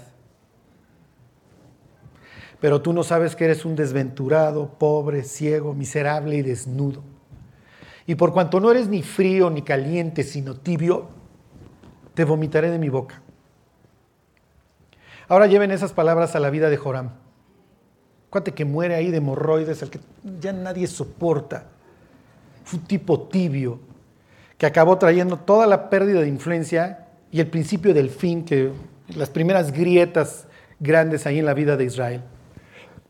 Pero tú no sabes que eres un desventurado, pobre, ciego, miserable y desnudo. Y por cuanto no eres ni frío ni caliente, sino tibio, te vomitaré de mi boca. Ahora lleven esas palabras a la vida de Joram. Cuate que muere ahí de hemorroides, el que ya nadie soporta. Fue un tipo tibio que acabó trayendo toda la pérdida de influencia y el principio del fin, que las primeras grietas grandes ahí en la vida de Israel.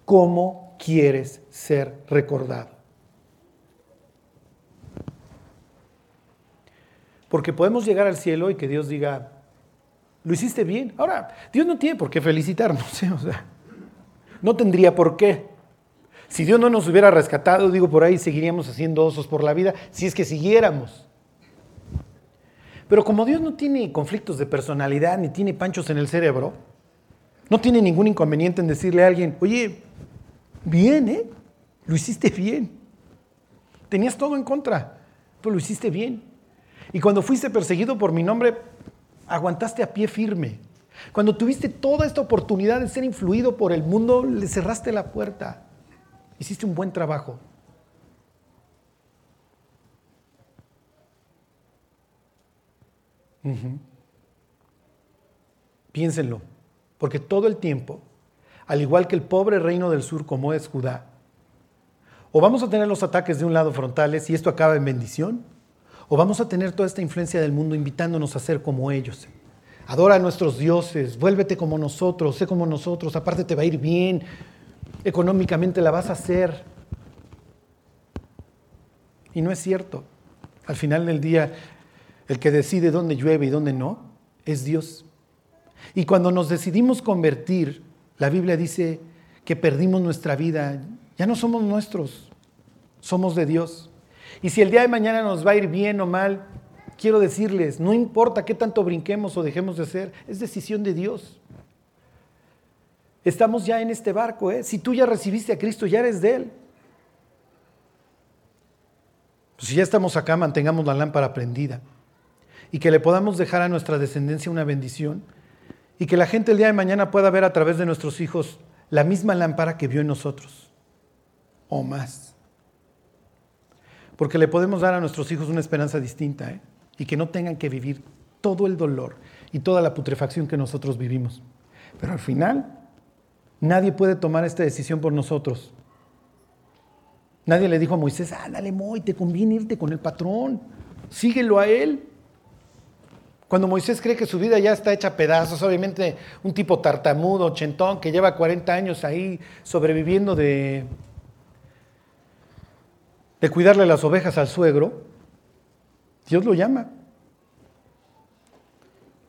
¿Cómo quieres ser recordado? Porque podemos llegar al cielo y que Dios diga, lo hiciste bien. Ahora, Dios no tiene por qué felicitarnos, ¿eh? o sea, no tendría por qué. Si Dios no nos hubiera rescatado, digo por ahí, seguiríamos haciendo osos por la vida, si es que siguiéramos. Pero como Dios no tiene conflictos de personalidad ni tiene panchos en el cerebro, no tiene ningún inconveniente en decirle a alguien, oye, bien, ¿eh? Lo hiciste bien. Tenías todo en contra, pero lo hiciste bien. Y cuando fuiste perseguido por mi nombre, aguantaste a pie firme. Cuando tuviste toda esta oportunidad de ser influido por el mundo, le cerraste la puerta. Hiciste un buen trabajo. Piénsenlo, porque todo el tiempo, al igual que el pobre reino del sur como es Judá, o vamos a tener los ataques de un lado frontales y esto acaba en bendición, o vamos a tener toda esta influencia del mundo invitándonos a ser como ellos. Adora a nuestros dioses, vuélvete como nosotros, sé como nosotros, aparte te va a ir bien, económicamente la vas a hacer. Y no es cierto. Al final del día, el que decide dónde llueve y dónde no es Dios. Y cuando nos decidimos convertir, la Biblia dice que perdimos nuestra vida. Ya no somos nuestros, somos de Dios. Y si el día de mañana nos va a ir bien o mal, quiero decirles, no importa qué tanto brinquemos o dejemos de hacer, es decisión de Dios. Estamos ya en este barco, ¿eh? Si tú ya recibiste a Cristo, ya eres de Él. Pues si ya estamos acá, mantengamos la lámpara prendida y que le podamos dejar a nuestra descendencia una bendición y que la gente el día de mañana pueda ver a través de nuestros hijos la misma lámpara que vio en nosotros o más. Porque le podemos dar a nuestros hijos una esperanza distinta ¿eh? y que no tengan que vivir todo el dolor y toda la putrefacción que nosotros vivimos. Pero al final, nadie puede tomar esta decisión por nosotros. Nadie le dijo a Moisés, ah, dale, Moy, te conviene irte con el patrón, síguelo a él. Cuando Moisés cree que su vida ya está hecha a pedazos, obviamente un tipo tartamudo, chentón, que lleva 40 años ahí sobreviviendo de, de cuidarle las ovejas al suegro, Dios lo llama.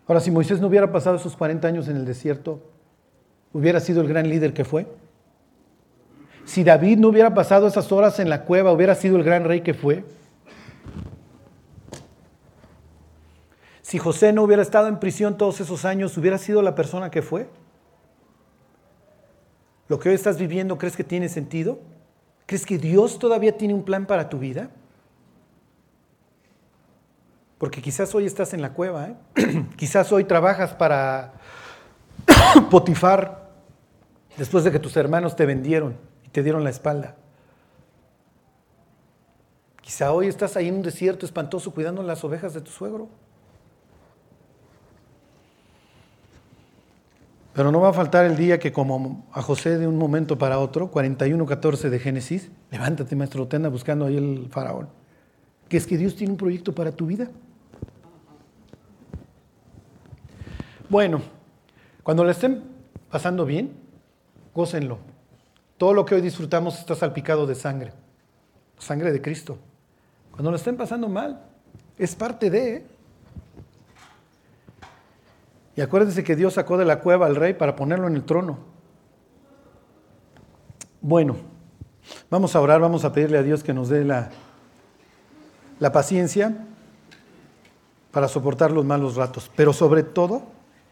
Ahora, si Moisés no hubiera pasado esos 40 años en el desierto, hubiera sido el gran líder que fue. Si David no hubiera pasado esas horas en la cueva, hubiera sido el gran rey que fue. Si José no hubiera estado en prisión todos esos años, ¿hubiera sido la persona que fue? ¿Lo que hoy estás viviendo crees que tiene sentido? ¿Crees que Dios todavía tiene un plan para tu vida? Porque quizás hoy estás en la cueva, ¿eh? quizás hoy trabajas para Potifar después de que tus hermanos te vendieron y te dieron la espalda. Quizá hoy estás ahí en un desierto espantoso cuidando las ovejas de tu suegro. Pero no va a faltar el día que como a José de un momento para otro, 41.14 de Génesis, levántate maestro, te anda buscando ahí el faraón, que es que Dios tiene un proyecto para tu vida. Bueno, cuando le estén pasando bien, gócenlo. Todo lo que hoy disfrutamos está salpicado de sangre, sangre de Cristo. Cuando lo estén pasando mal, es parte de... Y acuérdense que Dios sacó de la cueva al rey para ponerlo en el trono. Bueno, vamos a orar, vamos a pedirle a Dios que nos dé la, la paciencia para soportar los malos ratos, pero sobre todo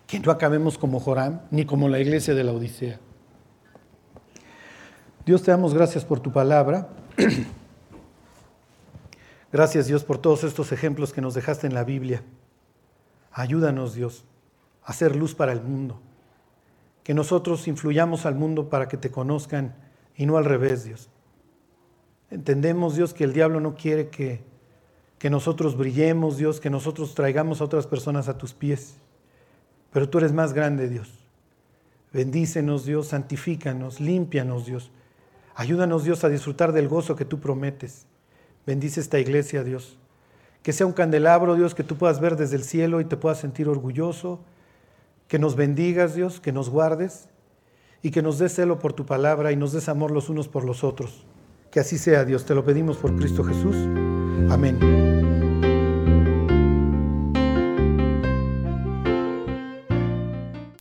que no acabemos como Joram ni como la iglesia de la Odisea. Dios te damos gracias por tu palabra. Gracias Dios por todos estos ejemplos que nos dejaste en la Biblia. Ayúdanos Dios hacer luz para el mundo. Que nosotros influyamos al mundo para que te conozcan y no al revés, Dios. Entendemos, Dios, que el diablo no quiere que, que nosotros brillemos, Dios, que nosotros traigamos a otras personas a tus pies. Pero tú eres más grande, Dios. Bendícenos, Dios, santifícanos, límpianos, Dios. Ayúdanos, Dios, a disfrutar del gozo que tú prometes. Bendice esta iglesia, Dios. Que sea un candelabro, Dios, que tú puedas ver desde el cielo y te puedas sentir orgulloso. Que nos bendigas, Dios, que nos guardes y que nos des celo por tu palabra y nos des amor los unos por los otros. Que así sea, Dios. Te lo pedimos por Cristo Jesús. Amén.